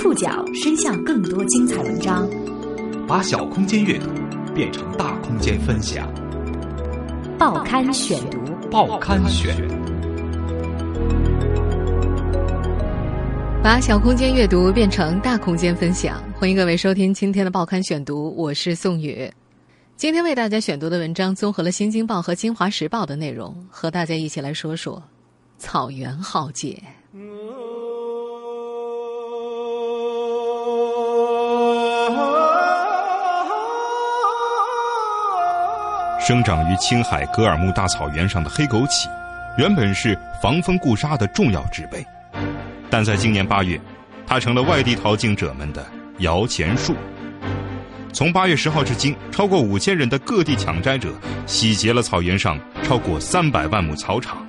触角伸向更多精彩文章，把小空间阅读变成大空间分享。报刊选读，报刊选，把小空间阅读变成大空间分享。欢迎各位收听今天的报刊选读，我是宋宇。今天为大家选读的文章综合了《新京报》和《京华时报》的内容，和大家一起来说说草原浩劫。生长于青海格尔木大草原上的黑枸杞，原本是防风固沙的重要植被，但在今年八月，它成了外地淘金者们的摇钱树。从八月十号至今，超过五千人的各地抢摘者洗劫了草原上超过三百万亩草场，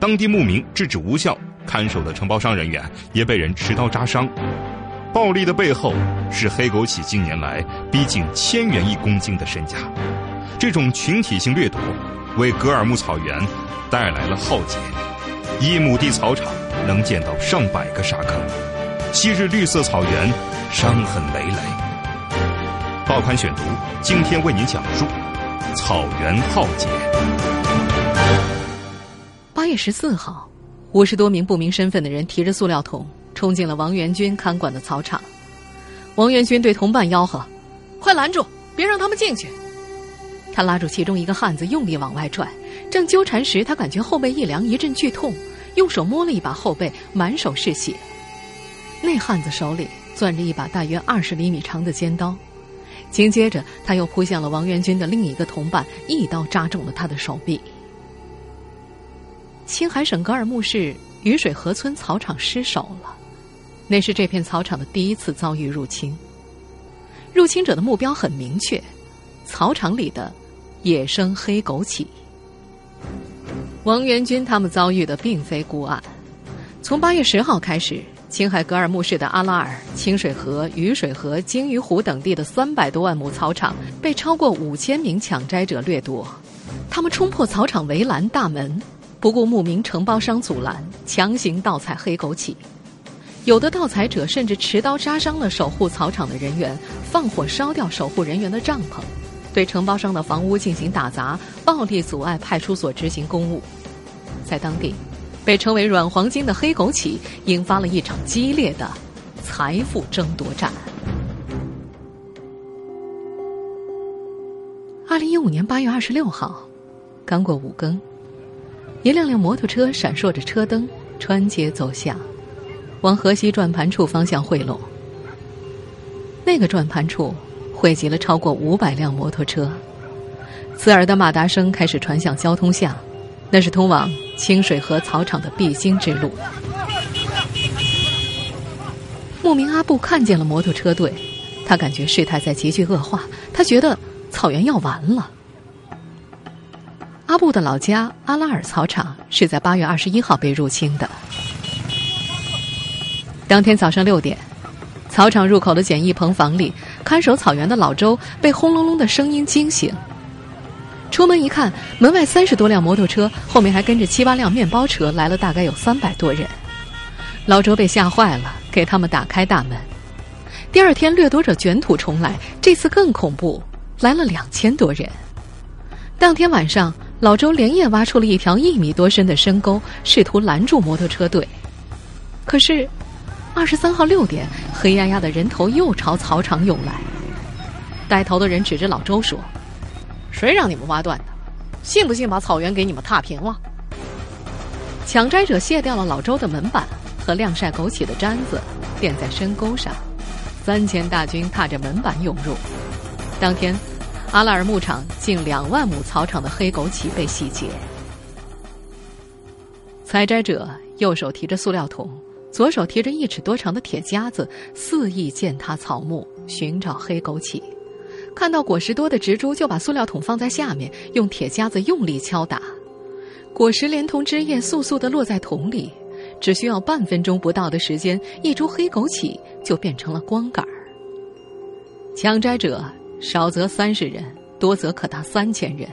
当地牧民制止无效，看守的承包商人员也被人持刀扎伤。暴力的背后是黑枸杞近年来逼近千元一公斤的身价。这种群体性掠夺，为格尔木草原带来了浩劫。一亩地草场能见到上百个沙坑，昔日绿色草原伤痕累累。报刊选读，今天为您讲述草原浩劫。八月十四号，五十多名不明身份的人提着塑料桶冲进了王元军看管的草场。王元军对同伴吆喝：“快拦住，别让他们进去！”他拉住其中一个汉子，用力往外拽。正纠缠时，他感觉后背一凉，一阵剧痛，用手摸了一把后背，满手是血。那汉子手里攥着一把大约二十厘米长的尖刀，紧接着他又扑向了王元军的另一个同伴，一刀扎中了他的手臂。青海省格尔木市雨水河村草场失守了，那是这片草场的第一次遭遇入侵。入侵者的目标很明确，草场里的。野生黑枸杞。王元军他们遭遇的并非孤案。从八月十号开始，青海格尔木市的阿拉尔、清水河、雨水河、鲸鱼湖等地的三百多万亩草场被超过五千名抢摘者掠夺。他们冲破草场围栏大门，不顾牧民承包商阻拦，强行盗采黑枸杞。有的盗采者甚至持刀扎伤了守护草场的人员，放火烧掉守护人员的帐篷。对承包商的房屋进行打砸，暴力阻碍派出所执行公务，在当地，被称为“软黄金”的黑枸杞引发了一场激烈的财富争夺战。二零一五年八月二十六号，刚过五更，一辆辆摩托车闪烁着车灯，穿街走巷，往河西转盘处方向汇拢。那个转盘处。汇集了超过五百辆摩托车，刺耳的马达声开始传向交通巷，那是通往清水河草场的必经之路。牧民阿布看见了摩托车队，他感觉事态在急剧恶化，他觉得草原要完了。阿布的老家阿拉尔草场是在八月二十一号被入侵的，当天早上六点。草场入口的简易棚房里，看守草原的老周被轰隆隆的声音惊醒。出门一看，门外三十多辆摩托车，后面还跟着七八辆面包车，来了大概有三百多人。老周被吓坏了，给他们打开大门。第二天，掠夺者卷土重来，这次更恐怖，来了两千多人。当天晚上，老周连夜挖出了一条一米多深的深沟，试图拦住摩托车队，可是。二十三号六点，黑压压的人头又朝草场涌来。带头的人指着老周说：“谁让你们挖断的？信不信把草原给你们踏平了？”抢摘者卸掉了老周的门板和晾晒枸杞的毡子，垫在深沟上。三千大军踏着门板涌入。当天，阿拉尔牧场近两万亩草场的黑枸杞被洗劫。采摘者右手提着塑料桶。左手提着一尺多长的铁夹子，肆意践踏草木，寻找黑枸杞。看到果实多的植株，就把塑料桶放在下面，用铁夹子用力敲打。果实连同枝叶簌簌地落在桶里，只需要半分钟不到的时间，一株黑枸杞就变成了光杆儿。抢摘者少则三十人，多则可达三千人。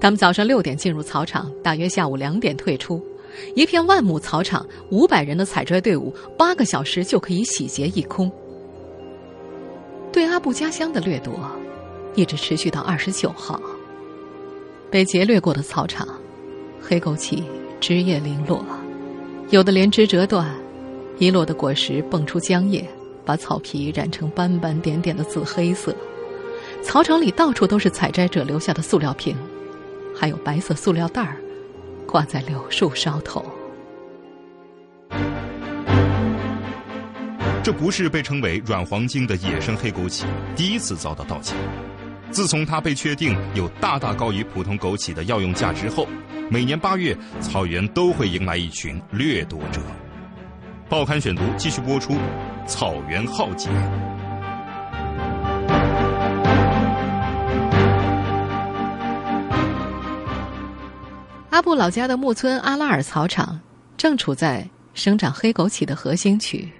他们早上六点进入草场，大约下午两点退出。一片万亩草场，五百人的采摘队伍，八个小时就可以洗劫一空。对阿布家乡的掠夺，一直持续到二十九号。被劫掠过的草场，黑枸杞枝叶零落，有的连枝折断，遗落的果实蹦出浆液，把草皮染成斑斑点点的紫黑色。草场里到处都是采摘者留下的塑料瓶，还有白色塑料袋儿，挂在柳树梢头。这不是被称为“软黄金”的野生黑枸杞第一次遭到盗窃。自从它被确定有大大高于普通枸杞的药用价值后，每年八月，草原都会迎来一群掠夺者。报刊选读继续播出：草原浩劫。阿布老家的木村阿拉尔草场正处在生长黑枸杞的核心区。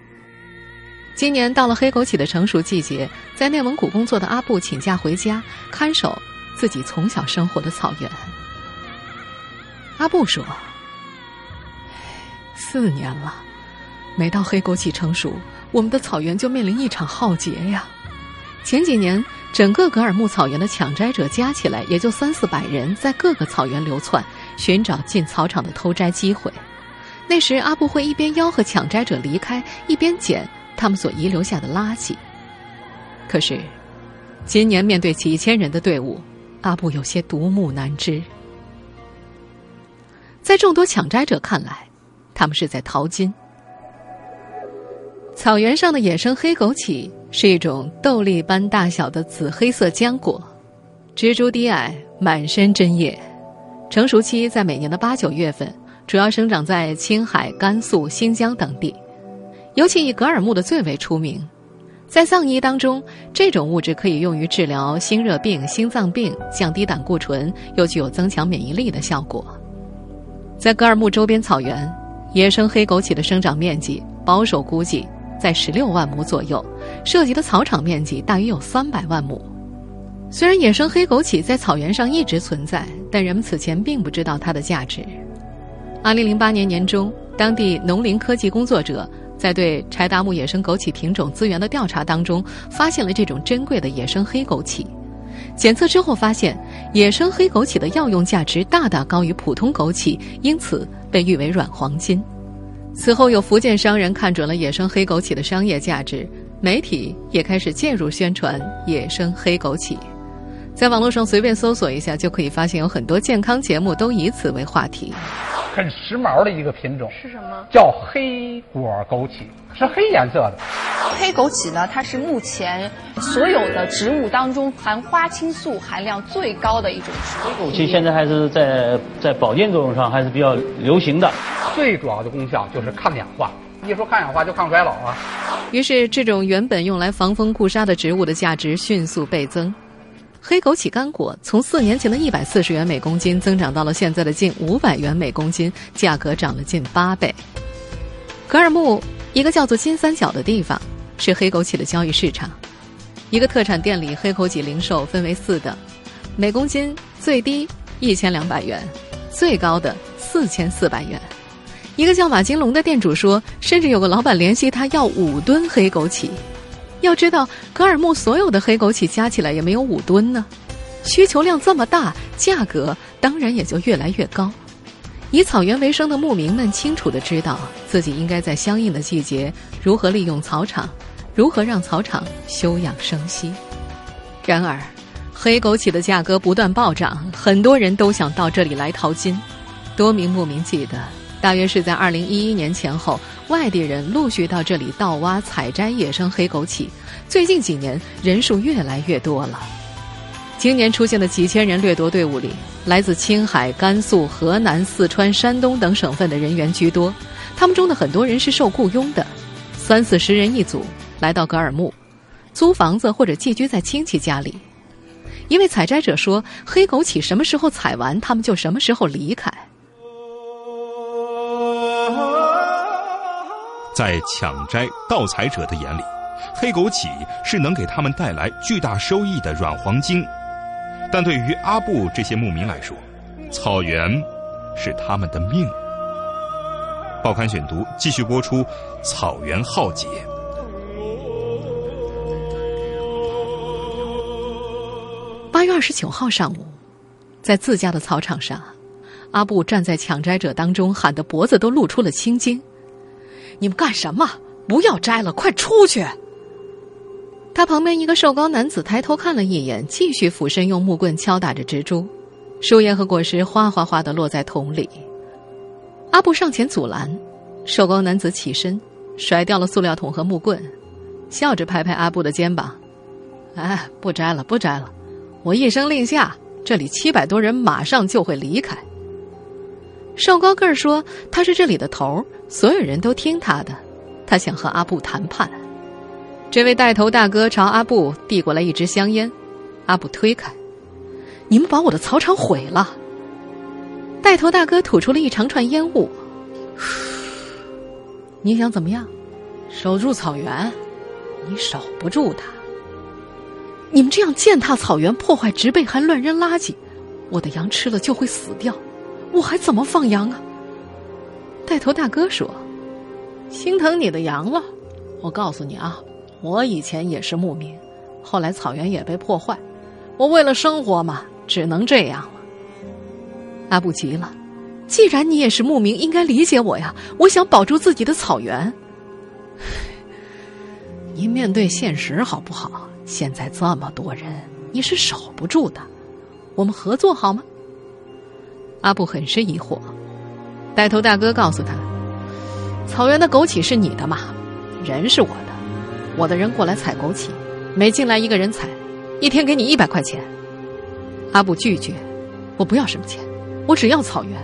今年到了黑枸杞的成熟季节，在内蒙古工作的阿布请假回家看守自己从小生活的草原。阿布说：“四年了，每到黑枸杞成熟，我们的草原就面临一场浩劫呀。前几年，整个格尔木草原的抢摘者加起来也就三四百人，在各个草原流窜。”寻找进草场的偷摘机会，那时阿布会一边吆喝抢摘者离开，一边捡他们所遗留下的垃圾。可是，今年面对几千人的队伍，阿布有些独木难支。在众多抢摘者看来，他们是在淘金。草原上的野生黑枸杞是一种豆粒般大小的紫黑色浆果，蜘蛛低矮，满身针叶。成熟期在每年的八九月份，主要生长在青海、甘肃、新疆等地，尤其以格尔木的最为出名。在藏医当中，这种物质可以用于治疗心热病、心脏病，降低胆固醇，又具有增强免疫力的效果。在格尔木周边草原，野生黑枸杞的生长面积保守估计在十六万亩左右，涉及的草场面积大约有三百万亩。虽然野生黑枸杞在草原上一直存在，但人们此前并不知道它的价值。二零零八年年中，当地农林科技工作者在对柴达木野生枸杞品种资源的调查当中，发现了这种珍贵的野生黑枸杞。检测之后发现，野生黑枸杞的药用价值大大高于普通枸杞，因此被誉为软黄金。此后，有福建商人看准了野生黑枸杞的商业价值，媒体也开始介入宣传野生黑枸杞。在网络上随便搜索一下，就可以发现有很多健康节目都以此为话题。很时髦的一个品种是什么？叫黑果枸杞，是黑颜色的。黑枸杞呢，它是目前所有的植物当中含花青素含量最高的一种植物。黑枸杞现在还是在在保健作用上还是比较流行的。最主要的功效就是抗氧化。一说抗氧化就抗衰老啊。于是，这种原本用来防风固沙的植物的价值迅速倍增。黑枸杞干果从四年前的一百四十元每公斤增长到了现在的近五百元每公斤，价格涨了近八倍。格尔木一个叫做金三角的地方是黑枸杞的交易市场，一个特产店里黑枸杞零售分为四等，每公斤最低一千两百元，最高的四千四百元。一个叫马金龙的店主说，甚至有个老板联系他要五吨黑枸杞。要知道，格尔木所有的黑枸杞加起来也没有五吨呢，需求量这么大，价格当然也就越来越高。以草原为生的牧民们清楚的知道自己应该在相应的季节如何利用草场，如何让草场休养生息。然而，黑枸杞的价格不断暴涨，很多人都想到这里来淘金。多名牧民记得，大约是在二零一一年前后。外地人陆续到这里盗挖、采摘野生黑枸杞，最近几年人数越来越多了。今年出现的几千人掠夺队伍里，来自青海、甘肃、河南、四川、山东等省份的人员居多。他们中的很多人是受雇佣的，三四十人一组来到格尔木，租房子或者寄居在亲戚家里。一位采摘者说：“黑枸杞什么时候采完，他们就什么时候离开。”在抢摘盗采者的眼里，黑枸杞是能给他们带来巨大收益的软黄金；但对于阿布这些牧民来说，草原是他们的命。报刊选读继续播出：草原浩劫。八月二十九号上午，在自家的草场上，阿布站在抢摘者当中，喊得脖子都露出了青筋：“你们干什么？不要摘了，快出去！”他旁边一个瘦高男子抬头看了一眼，继续俯身用木棍敲打着植株，树叶和果实哗哗哗的落在桶里。阿布上前阻拦，瘦高男子起身，甩掉了塑料桶和木棍，笑着拍拍阿布的肩膀：“哎，不摘了，不摘了。”我一声令下，这里七百多人马上就会离开。瘦高个儿说：“他是这里的头儿所有人都听他的。他想和阿布谈判。”这位带头大哥朝阿布递过来一支香烟，阿布推开：“你们把我的草场毁了。”带头大哥吐出了一长串烟雾：“你想怎么样？守住草原？你守不住它。”你们这样践踏草原、破坏植被，还乱扔垃圾，我的羊吃了就会死掉，我还怎么放羊啊？带头大哥说：“心疼你的羊了。我告诉你啊，我以前也是牧民，后来草原也被破坏，我为了生活嘛，只能这样了。”阿布急了：“既然你也是牧民，应该理解我呀！我想保住自己的草原。您面对现实好不好？”现在这么多人，你是守不住的。我们合作好吗？阿布很是疑惑。带头大哥告诉他：“草原的枸杞是你的嘛，人是我的。我的人过来采枸杞，每进来一个人采，一天给你一百块钱。”阿布拒绝：“我不要什么钱，我只要草原。”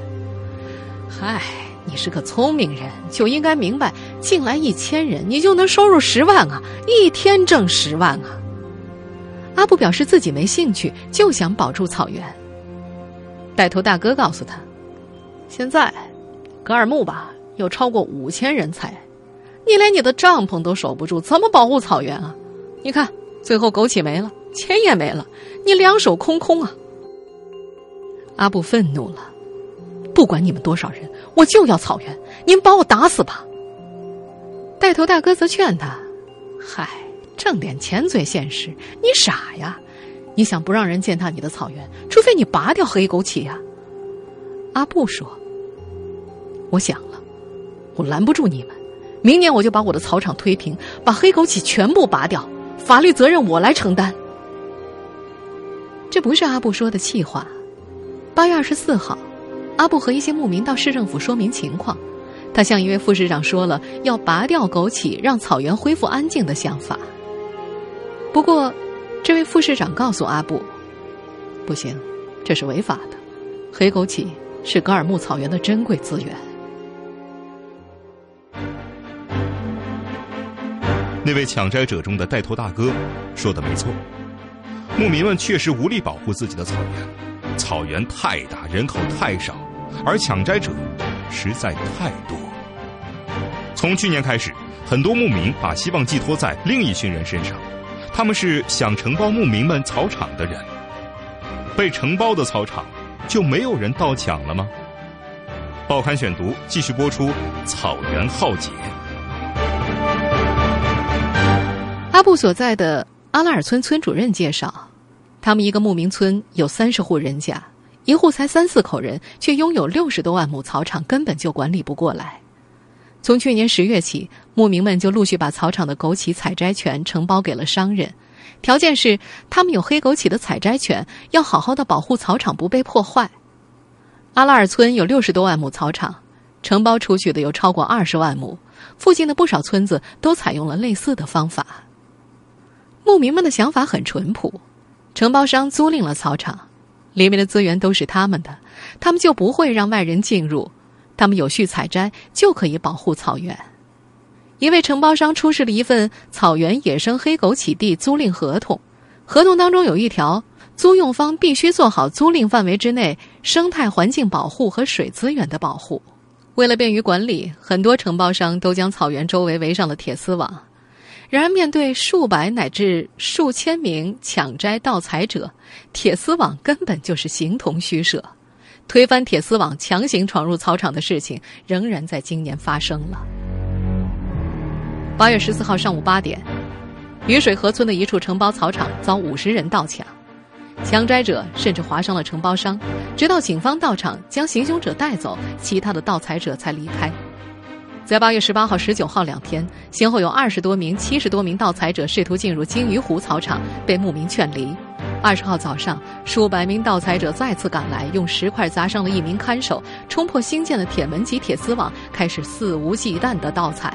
嗨，你是个聪明人，就应该明白，进来一千人，你就能收入十万啊，一天挣十万啊。阿布表示自己没兴趣，就想保住草原。带头大哥告诉他：“现在，格尔木吧有超过五千人才，你连你的帐篷都守不住，怎么保护草原啊？你看，最后枸杞没了，钱也没了，你两手空空啊！”阿布愤怒了：“不管你们多少人，我就要草原，你们把我打死吧！”带头大哥则劝他：“嗨。”挣点钱最现实，你傻呀？你想不让人践踏你的草原，除非你拔掉黑枸杞呀。阿布说：“我想了，我拦不住你们。明年我就把我的草场推平，把黑枸杞全部拔掉，法律责任我来承担。”这不是阿布说的气话。八月二十四号，阿布和一些牧民到市政府说明情况，他向一位副市长说了要拔掉枸杞，让草原恢复安静的想法。不过，这位副市长告诉阿布：“不行，这是违法的。黑枸杞是格尔木草原的珍贵资源。”那位抢摘者中的带头大哥说的没错，牧民们确实无力保护自己的草原，草原太大，人口太少，而抢摘者实在太多。从去年开始，很多牧民把希望寄托在另一群人身上。他们是想承包牧民们草场的人，被承包的草场就没有人盗抢了吗？报刊选读继续播出：草原浩劫。布所在的阿拉尔村村主任介绍，他们一个牧民村有三十户人家，一户才三四口人，却拥有六十多万亩草场，根本就管理不过来。从去年十月起，牧民们就陆续把草场的枸杞采摘权承包给了商人，条件是他们有黑枸杞的采摘权，要好好的保护草场不被破坏。阿拉尔村有六十多万亩草场，承包出去的有超过二十万亩，附近的不少村子都采用了类似的方法。牧民们的想法很淳朴，承包商租赁了草场，里面的资源都是他们的，他们就不会让外人进入。他们有序采摘就可以保护草原。一位承包商出示了一份草原野生黑枸杞地租赁合同，合同当中有一条，租用方必须做好租赁范围之内生态环境保护和水资源的保护。为了便于管理，很多承包商都将草原周围围上了铁丝网。然而，面对数百乃至数千名抢摘盗采者，铁丝网根本就是形同虚设。推翻铁丝网、强行闯入草场的事情，仍然在今年发生了。八月十四号上午八点，雨水河村的一处承包草场遭五十人盗抢，强摘者甚至划伤了承包商，直到警方到场将行凶者带走，其他的盗采者才离开。在八月十八号、十九号两天，先后有二十多名、七十多名盗采者试图进入金鱼湖草场，被牧民劝离。二十号早上，数百名盗采者再次赶来，用石块砸伤了一名看守，冲破新建的铁门及铁丝网，开始肆无忌惮的盗采。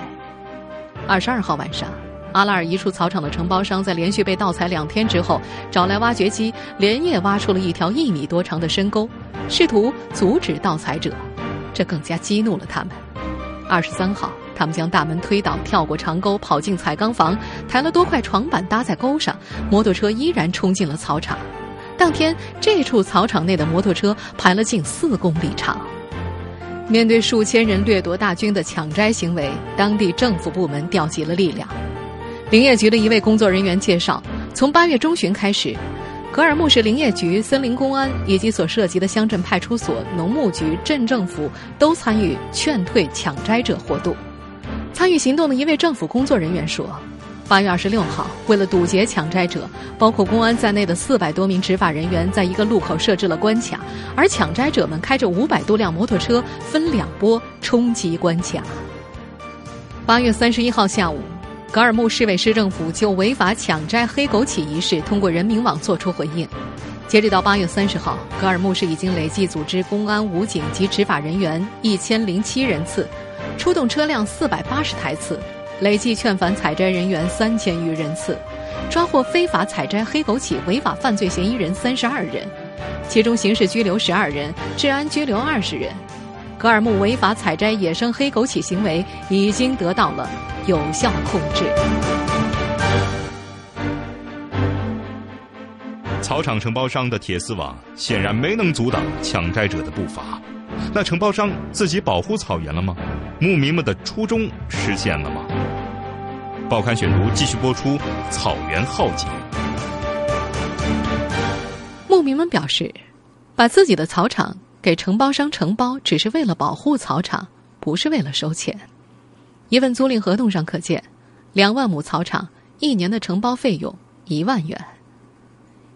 二十二号晚上，阿拉尔一处草场的承包商在连续被盗采两天之后，找来挖掘机，连夜挖出了一条一米多长的深沟，试图阻止盗采者，这更加激怒了他们。二十三号，他们将大门推倒，跳过长沟，跑进彩钢房，抬了多块床板搭在沟上，摩托车依然冲进了草场。当天，这处草场内的摩托车排了近四公里长。面对数千人掠夺大军的抢摘行为，当地政府部门调集了力量。林业局的一位工作人员介绍，从八月中旬开始。格尔木市林业局、森林公安以及所涉及的乡镇派出所、农牧局、镇政府都参与劝退抢摘者活动。参与行动的一位政府工作人员说：“八月二十六号，为了堵截抢摘者，包括公安在内的四百多名执法人员在一个路口设置了关卡，而抢摘者们开着五百多辆摩托车，分两波冲击关卡。”八月三十一号下午。格尔木市委市政府就违法抢摘黑枸杞一事，通过人民网作出回应。截止到八月三十号，格尔木市已经累计组织公安、武警及执法人员一千零七人次，出动车辆四百八十台次，累计劝返采摘人员三千余人次，抓获非法采摘黑枸杞违法犯罪嫌疑人三十二人，其中刑事拘留十二人，治安拘留二十人。格尔木违法采摘野生黑枸杞行为已经得到了有效控制。草场承包商的铁丝网显然没能阻挡抢摘者的步伐，那承包商自己保护草原了吗？牧民们的初衷实现了吗？报刊选读继续播出。草原浩劫，牧民们表示，把自己的草场。给承包商承包只是为了保护草场，不是为了收钱。一份租赁合同上可见，两万亩草场一年的承包费用一万元。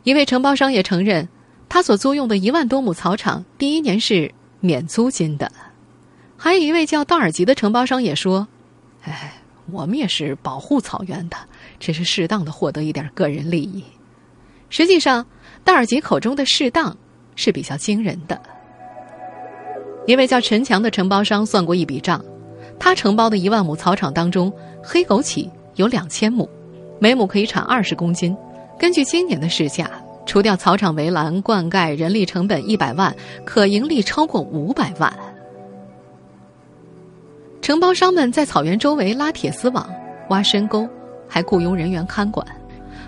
一位承包商也承认，他所租用的一万多亩草场第一年是免租金的。还有一位叫道尔吉的承包商也说：“哎，我们也是保护草原的，只是适当的获得一点个人利益。”实际上，道尔吉口中的适当是比较惊人的。一位叫陈强的承包商算过一笔账，他承包的一万亩草场当中，黑枸杞有两千亩，每亩可以产二十公斤。根据今年的市价，除掉草场围栏、灌溉、人力成本一百万，可盈利超过五百万。承包商们在草原周围拉铁丝网、挖深沟，还雇佣人员看管。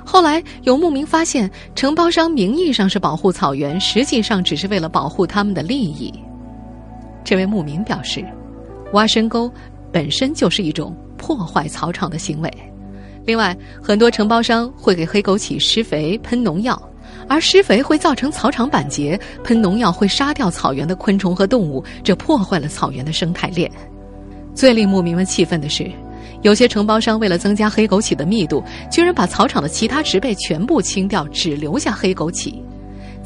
后来有牧民发现，承包商名义上是保护草原，实际上只是为了保护他们的利益。这位牧民表示，挖深沟本身就是一种破坏草场的行为。另外，很多承包商会给黑枸杞施肥、喷农药，而施肥会造成草场板结，喷农药会杀掉草原的昆虫和动物，这破坏了草原的生态链。最令牧民们气愤的是，有些承包商为了增加黑枸杞的密度，居然把草场的其他植被全部清掉，只留下黑枸杞。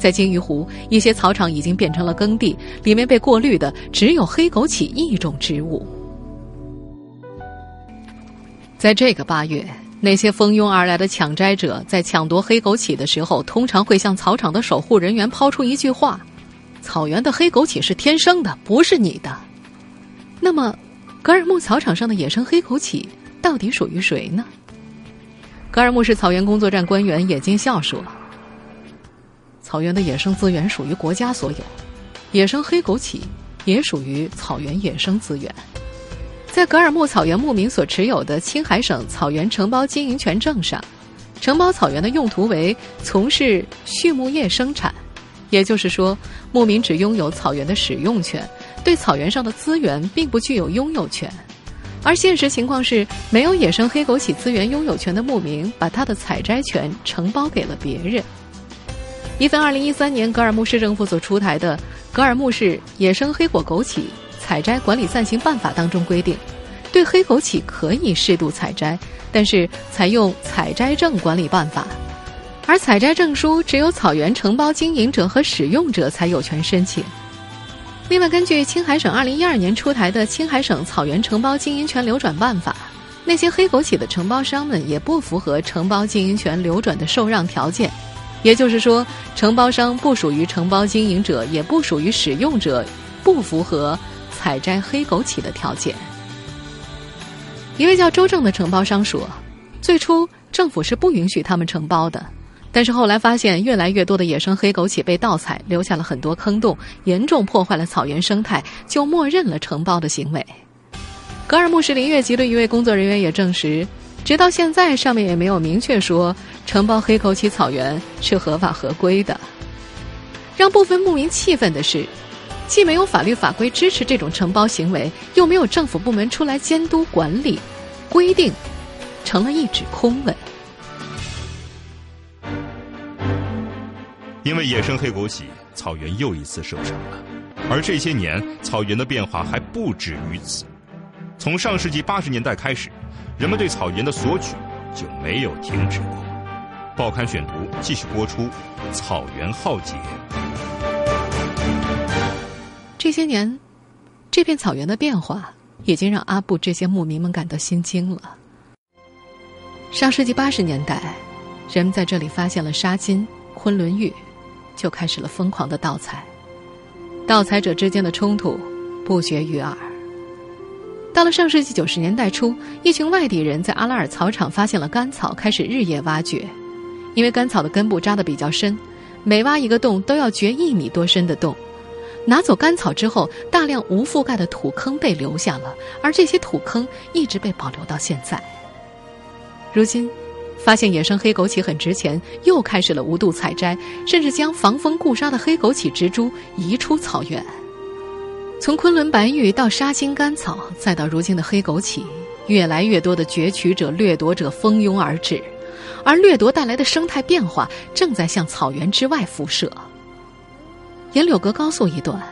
在金鱼湖，一些草场已经变成了耕地，里面被过滤的只有黑枸杞一种植物。在这个八月，那些蜂拥而来的抢摘者在抢夺黑枸杞的时候，通常会向草场的守护人员抛出一句话：“草原的黑枸杞是天生的，不是你的。”那么，格尔木草场上的野生黑枸杞到底属于谁呢？格尔木市草原工作站官员野金笑说。草原的野生资源属于国家所有，野生黑枸杞也属于草原野生资源。在格尔木草原牧民所持有的青海省草原承包经营权证上，承包草原的用途为从事畜牧业生产，也就是说，牧民只拥有草原的使用权，对草原上的资源并不具有拥有权。而现实情况是，没有野生黑枸杞资源拥有权的牧民，把他的采摘权承包给了别人。一份二零一三年格尔木市政府所出台的《格尔木市野生黑果枸杞采摘管理暂行办法当中规定，对黑枸杞可以适度采摘，但是采用采摘证管理办法，而采摘证书只有草原承包经营者和使用者才有权申请。另外，根据青海省二零一二年出台的《青海省草原承包经营权流转办法》，那些黑枸杞的承包商们也不符合承包经营权流转的受让条件。也就是说，承包商不属于承包经营者，也不属于使用者，不符合采摘黑枸杞的条件。一位叫周正的承包商说：“最初政府是不允许他们承包的，但是后来发现越来越多的野生黑枸杞被盗采，留下了很多坑洞，严重破坏了草原生态，就默认了承包的行为。”格尔木市林业局的一位工作人员也证实。直到现在，上面也没有明确说承包黑枸杞草原是合法合规的。让部分牧民气愤的是，既没有法律法规支持这种承包行为，又没有政府部门出来监督管理，规定成了一纸空文。因为野生黑枸杞，草原又一次受伤了。而这些年，草原的变化还不止于此。从上世纪八十年代开始。人们对草原的索取就没有停止过。报刊选读继续播出，《草原浩劫》。这些年，这片草原的变化已经让阿布这些牧民们感到心惊了。上世纪八十年代，人们在这里发现了沙金、昆仑玉，就开始了疯狂的盗采。盗采者之间的冲突不绝于耳。到了上世纪九十年代初，一群外地人在阿拉尔草场发现了干草，开始日夜挖掘。因为干草的根部扎得比较深，每挖一个洞都要掘一米多深的洞。拿走干草之后，大量无覆盖的土坑被留下了，而这些土坑一直被保留到现在。如今，发现野生黑枸杞很值钱，又开始了无度采摘，甚至将防风固沙的黑枸杞植株移出草原。从昆仑白玉到沙金甘草，再到如今的黑枸杞，越来越多的攫取者、掠夺者蜂拥而至，而掠夺带来的生态变化正在向草原之外辐射。沿柳阁高速一段，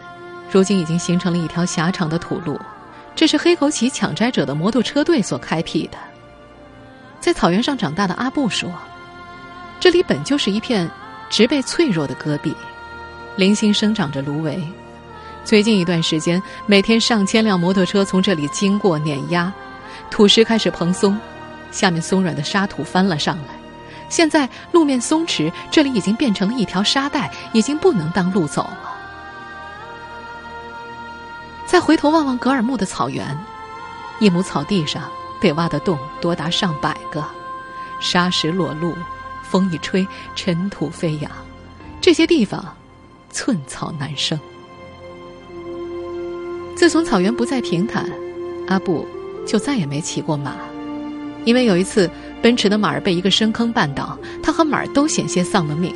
如今已经形成了一条狭长的土路，这是黑枸杞抢摘者的摩托车队所开辟的。在草原上长大的阿布说：“这里本就是一片植被脆弱的戈壁，零星生长着芦苇。”最近一段时间，每天上千辆摩托车从这里经过碾压，土石开始蓬松，下面松软的沙土翻了上来。现在路面松弛，这里已经变成了一条沙带，已经不能当路走了。再回头望望格尔木的草原，一亩草地上被挖的洞多达上百个，沙石裸露，风一吹，尘土飞扬，这些地方寸草难生。自从草原不再平坦，阿布就再也没骑过马，因为有一次奔驰的马儿被一个深坑绊倒，他和马儿都险些丧了命。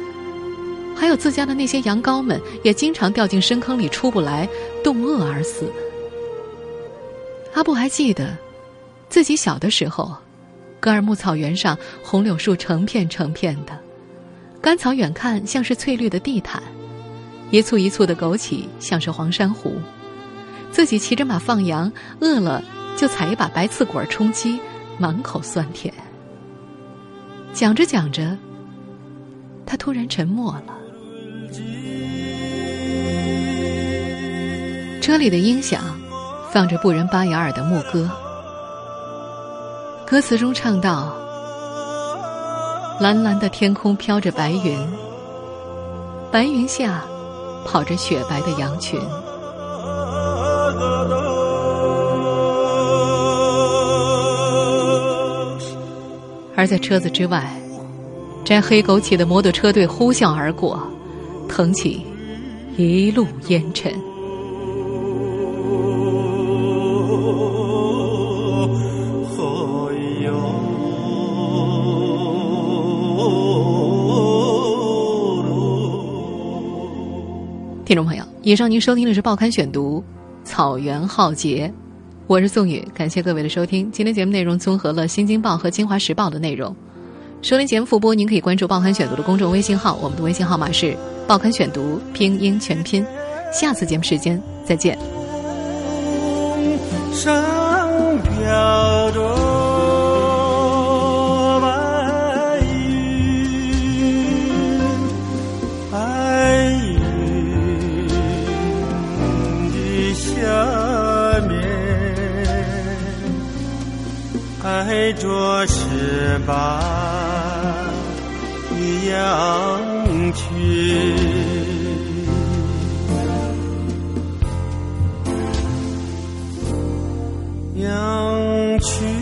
还有自家的那些羊羔们也经常掉进深坑里出不来，冻饿而死。阿布还记得，自己小的时候，格尔木草原上红柳树成片成片的，干草远看像是翠绿的地毯，一簇一簇的枸杞像是黄珊瑚。自己骑着马放羊，饿了就采一把白刺果充饥，满口酸甜。讲着讲着，他突然沉默了。车里的音响放着布仁巴雅尔的牧歌，歌词中唱道：“蓝蓝的天空飘着白云，白云下跑着雪白的羊群。”而在车子之外，摘黑枸杞的摩托车队呼啸而过，腾起一路烟尘。听众朋友，以上您收听的是《报刊选读》，草原浩劫。我是宋宇，感谢各位的收听。今天节目内容综合了《新京报》和《京华时报》的内容。收听节目复播，您可以关注“报刊选读”的公众微信号，我们的微信号码是“报刊选读”拼音全拼。下次节目时间再见。上飘着带着十八的羊群。羊群。